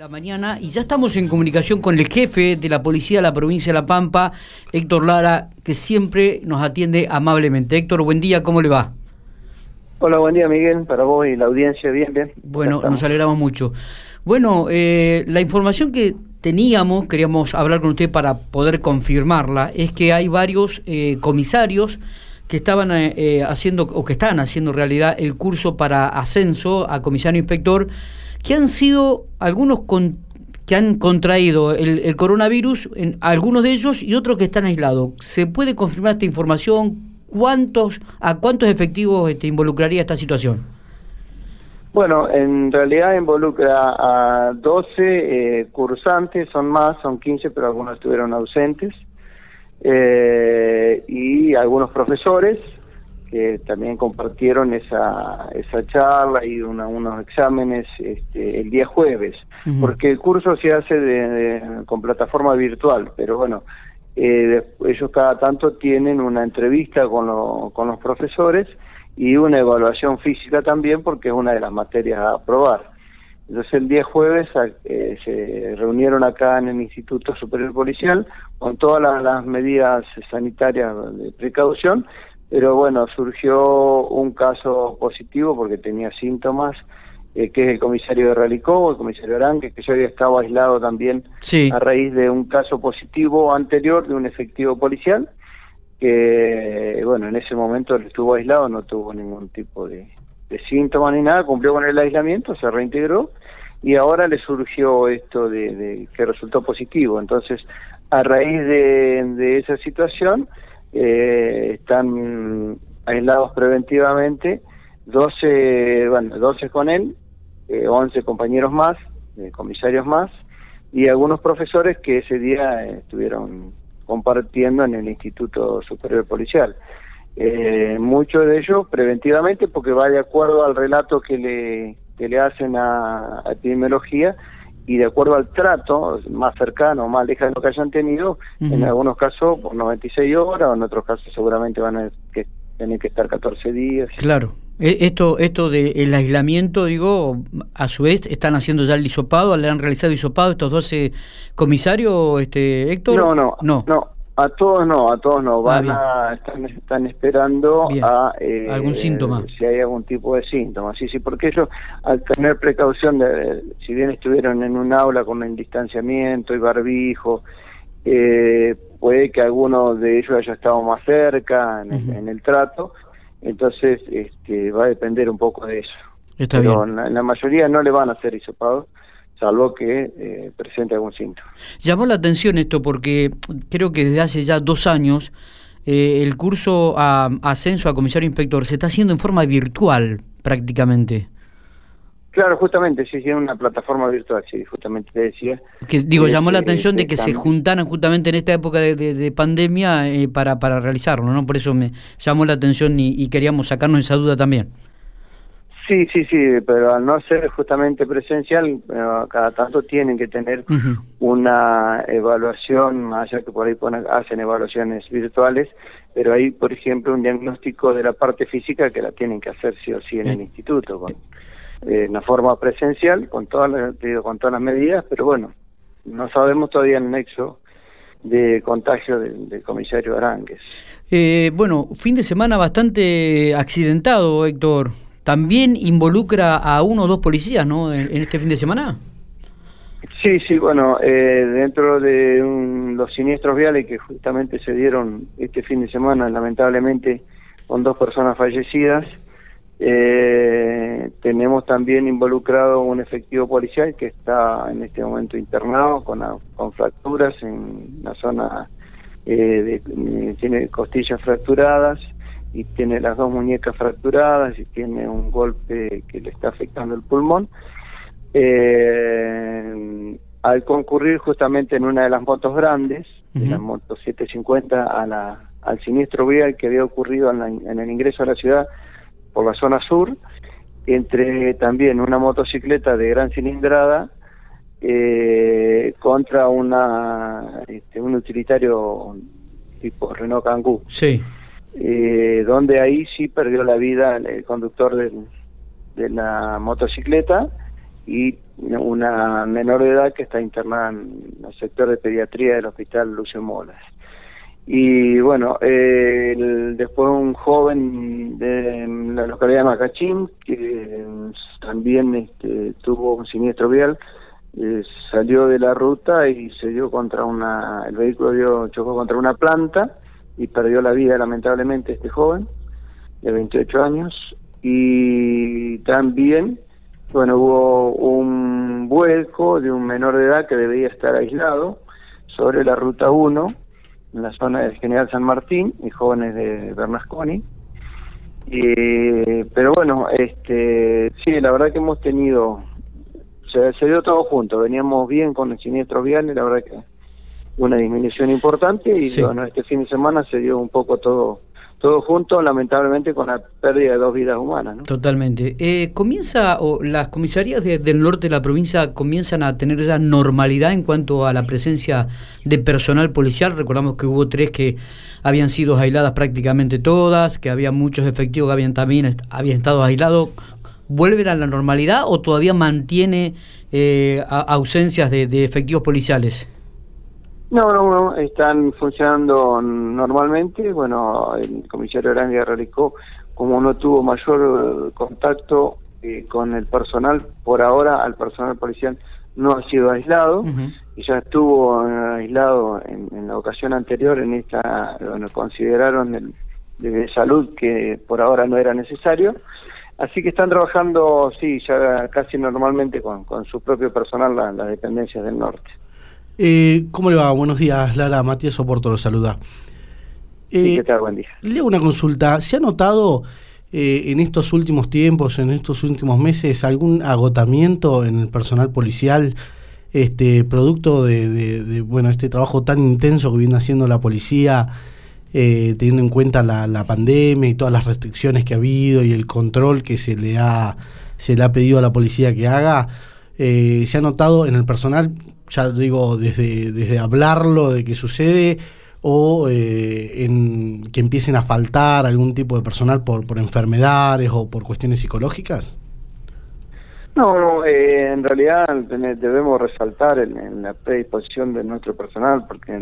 La mañana y ya estamos en comunicación con el jefe de la policía de la provincia de La Pampa, Héctor Lara, que siempre nos atiende amablemente. Héctor, buen día, ¿cómo le va? Hola, buen día Miguel, para vos y la audiencia, bien, bien. Bueno, nos alegramos mucho. Bueno, eh, la información que teníamos, queríamos hablar con usted para poder confirmarla, es que hay varios eh, comisarios que estaban eh, haciendo o que están haciendo realidad el curso para ascenso a comisario inspector que han sido algunos que han contraído el, coronavirus, en, algunos de ellos y otros que están aislados. ¿Se puede confirmar esta información? ¿Cuántos, ¿A cuántos efectivos este, involucraría esta situación? Bueno, en realidad involucra a 12 eh, cursantes, son más, son 15, pero algunos estuvieron ausentes, eh, y algunos profesores, que también compartieron esa, esa charla y unos exámenes este, el día jueves, porque el curso se hace de, con plataforma virtual, pero bueno, eh, ellos cada tanto tienen una entrevista con, con los profesores y una evaluación física también, porque es una de las materias a aprobar. Entonces el día jueves eh, se reunieron acá en el Instituto Superior Policial con todas las medidas sanitarias de precaución pero bueno, surgió un caso positivo porque tenía síntomas, eh, que es el comisario de Ralicó, el comisario Aranque, que yo había estado aislado también a raíz de un caso positivo anterior de un efectivo policial, que bueno, en ese momento él estuvo aislado, no tuvo ningún tipo de, de síntomas ni nada, cumplió con el aislamiento, se reintegró y ahora le surgió esto de, de que resultó positivo. Entonces, a raíz de, de esa situación, eh, están aislados preventivamente, 12, bueno, 12 con él, eh, 11 compañeros más, eh, comisarios más, y algunos profesores que ese día estuvieron compartiendo en el Instituto Superior Policial. Eh, muchos de ellos preventivamente porque va de acuerdo al relato que le, que le hacen a epidemiología y de acuerdo al trato más cercano, más lejano que hayan tenido, en algunos casos por 96 horas, o en otros casos seguramente van a que, tener que estar 14 días. Claro. E, esto esto del aislamiento, digo, a su vez, ¿están haciendo ya el hisopado? ¿Le han realizado hisopado estos 12 comisarios, este Héctor? No, no, no. no. A todos no, a todos no. Ah, Van a, están, están esperando a eh, algún síntoma. Si hay algún tipo de síntoma. Sí, sí, porque ellos al tener precaución de, si bien estuvieron en un aula con el distanciamiento y barbijo, eh, puede que alguno de ellos haya estado más cerca en, el, trato. Entonces, este, va a depender un poco de eso. Está Pero bien. En, la, mayoría no le van a hacer hisopados salvo que eh, presente algún síntoma. Llamó la atención esto porque creo que desde hace ya dos años eh, el curso a ascenso a comisario inspector se está haciendo en forma virtual prácticamente. Claro, justamente, sí, sí, una plataforma virtual, sí, justamente te decía. Que, digo, llamó la atención de que se juntaran justamente en esta época de, pandemia eh, para, para realizarlo, ¿no? Por eso me llamó la atención y queríamos sacarnos esa duda también. Sí, sí, sí, pero al no ser justamente presencial, cada tanto tienen que tener una evaluación, más allá que por ahí hacen evaluaciones virtuales, pero hay, por ejemplo, un diagnóstico de la parte física que la tienen que hacer sí o sí en el instituto, con eh, una forma presencial, con todas, las, con todas las medidas, pero bueno, no sabemos todavía el nexo de contagio del, comisario Arangues. Eh, bueno, fin de semana bastante accidentado, Héctor también involucra a uno o dos policías, ¿no? En, este fin de semana. Sí, sí, bueno, eh, dentro de los siniestros viales que justamente se dieron este fin de semana, lamentablemente, con dos personas fallecidas, eh, tenemos también involucrado un efectivo policial que está en este momento internado con, con fracturas en la zona, eh, de, tiene costillas fracturadas, y tiene las dos muñecas fracturadas y tiene un golpe que le está afectando el pulmón. Eh, al concurrir justamente en una de las motos grandes, la moto 750, a la, al siniestro vial que había ocurrido en, el ingreso a la ciudad por la zona sur, entre también una motocicleta de gran cilindrada eh, contra una este, un utilitario tipo Renault Kangoo. Sí eh, donde ahí sí perdió la vida el, conductor de la motocicleta y una menor de edad que está internada en el sector de pediatría del hospital Lucio Molas. Y bueno, después un joven de la localidad de Macachín, que también este, tuvo un siniestro vial, eh, salió de la ruta y se dio contra una, el vehículo chocó contra una planta y perdió la vida lamentablemente este joven de 28 años. Y también, bueno, hubo un vuelco de un menor de edad que debía estar aislado sobre la ruta 1 en la zona del General San Martín y jóvenes de Bernasconi. pero bueno, este, sí, la verdad que hemos tenido, se, se dio todo junto, veníamos bien con el siniestro vial la verdad que una disminución importante y bueno, este fin de semana se dio un poco todo todo junto, lamentablemente, con la pérdida de dos vidas humanas. Totalmente. Eh, ¿Comienza, o las comisarías del norte de la provincia comienzan a tener esa normalidad en cuanto a la presencia de personal policial? Recordamos que hubo tres que habían sido aisladas prácticamente todas, que había muchos efectivos que habían también habían estado aislados. ¿Vuelven a la normalidad o todavía mantiene eh, ausencias de efectivos policiales? No, no, no, están funcionando normalmente. Bueno, el comisario Arangui realizó, como no tuvo mayor eh, contacto eh, con el personal, por ahora al personal policial no ha sido aislado y ya estuvo eh, aislado en, la ocasión anterior en esta, bueno, consideraron el, de salud que por ahora no era necesario. Así que están trabajando, sí, ya casi normalmente con, con su propio personal las dependencias del norte. Eh, ¿Cómo le va? Buenos días, Lara. Matías Soporto lo saluda. Eh, ¿Qué tal? Buen día. Le hago una consulta. ¿Se ha notado eh, en estos últimos tiempos, en estos últimos meses, algún agotamiento en el personal policial, este producto de, bueno este trabajo tan intenso que viene haciendo la policía, eh, teniendo en cuenta la, la, pandemia y todas las restricciones que ha habido y el control que se le ha se le ha pedido a la policía que haga? ¿Se ha notado en el personal ya digo, desde, desde hablarlo de que sucede o eh, en que empiecen a faltar algún tipo de personal por, por enfermedades o por cuestiones psicológicas? No, eh, en realidad debemos resaltar en, la predisposición de nuestro personal porque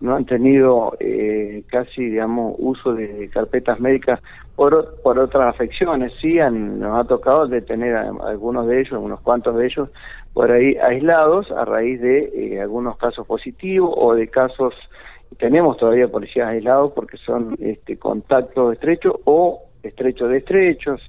no han tenido eh, casi, digamos, uso de carpetas médicas por, por otras afecciones. Sí, han, nos ha tocado detener a algunos de ellos, unos cuantos de ellos, por ahí aislados a raíz de eh, algunos casos positivos o de casos, tenemos todavía policías aislados porque son este, contactos estrechos o estrechos de estrechos.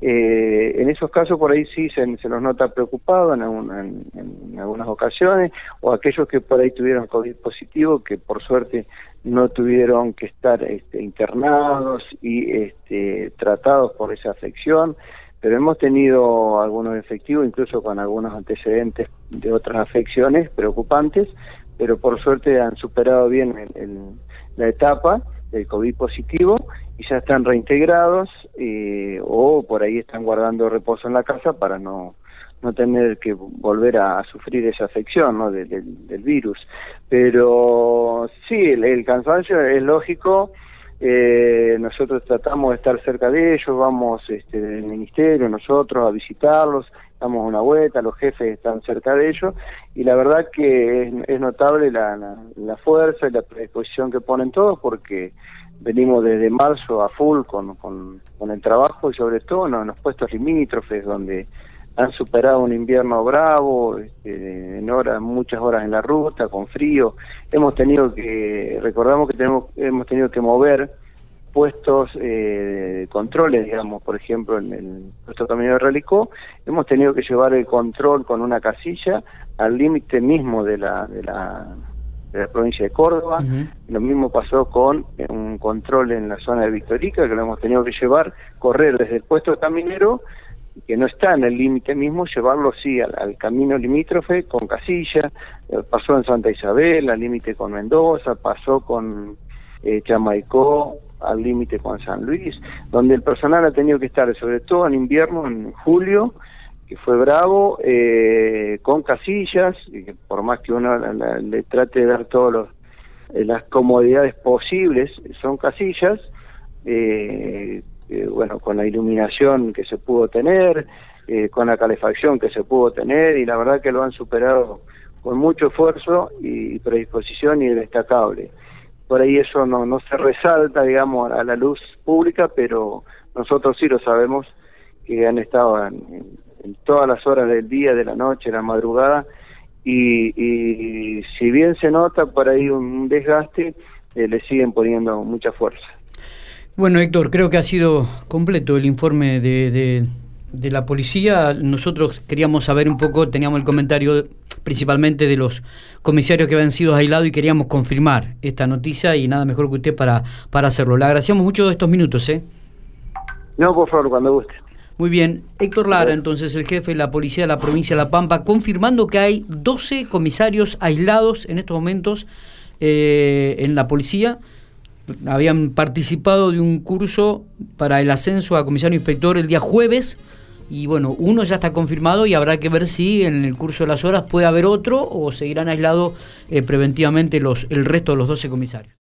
Eh, en esos casos por ahí sí se, se nos nota preocupado en, en, algunas ocasiones o aquellos que por ahí tuvieron COVID positivo que por suerte no tuvieron que estar este, internados y este, tratados por esa afección pero hemos tenido algunos efectivos, incluso con algunos antecedentes de otras afecciones preocupantes, pero por suerte han superado bien la etapa del COVID positivo y ya están reintegrados eh, o por ahí están guardando reposo en la casa para no no tener que volver a, sufrir esa afección ¿no? del virus. Pero sí, el cansancio es lógico, eh, nosotros tratamos de estar cerca de ellos, vamos este, del ministerio, nosotros a visitarlos, damos una vuelta, los jefes están cerca de ellos y la verdad que es, notable la, la, fuerza y la predisposición que ponen todos porque venimos desde marzo a full con, con, el trabajo y sobre todo en los puestos limítrofes donde han superado un invierno bravo, este, en horas, muchas horas en la ruta, con frío. Hemos tenido que, recordamos que tenemos, hemos tenido que mover puestos eh, controles, digamos, por ejemplo, en el puesto camino de Relicó, hemos tenido que llevar el control con una casilla al límite mismo de la, de la, de la provincia de Córdoba. Lo mismo pasó con un control en la zona de Victorica, que lo hemos tenido que llevar, correr desde el puesto caminero que no está en el límite mismo, llevarlo sí al, camino limítrofe con Casilla, eh, pasó en Santa Isabel, al límite con Mendoza, pasó con eh, Chamaicó, al límite con San Luis, donde el personal ha tenido que estar, sobre todo en invierno, en julio, que fue bravo, eh, con casillas, y que por más que uno le trate de dar todas eh, las comodidades posibles, son casillas, eh, eh, bueno, con la iluminación que se pudo tener, eh, con la calefacción que se pudo tener y la verdad que lo han superado con mucho esfuerzo y predisposición y destacable. Por ahí eso no, no se resalta, digamos, a la luz pública, pero nosotros sí lo sabemos, que han estado en, todas las horas del día, de la noche, de la madrugada, y, si bien se nota por ahí un desgaste, eh, le siguen poniendo mucha fuerza. Bueno, Héctor, creo que ha sido completo el informe de de la policía, nosotros queríamos saber un poco, teníamos el comentario principalmente de los comisarios que habían sido aislados y queríamos confirmar esta noticia y nada mejor que usted para, para hacerlo. Le agradecemos mucho de estos minutos, ¿eh? No, por favor, cuando guste. Muy bien. Héctor Lara, entonces, el jefe de la policía de la provincia de La Pampa, confirmando que hay 12 comisarios aislados en estos momentos eh, en la policía habían participado de un curso para el ascenso a comisario inspector el día jueves y bueno, uno ya está confirmado y habrá que ver si en el curso de las horas puede haber otro o seguirán aislados eh, preventivamente los, el resto de los 12 comisarios.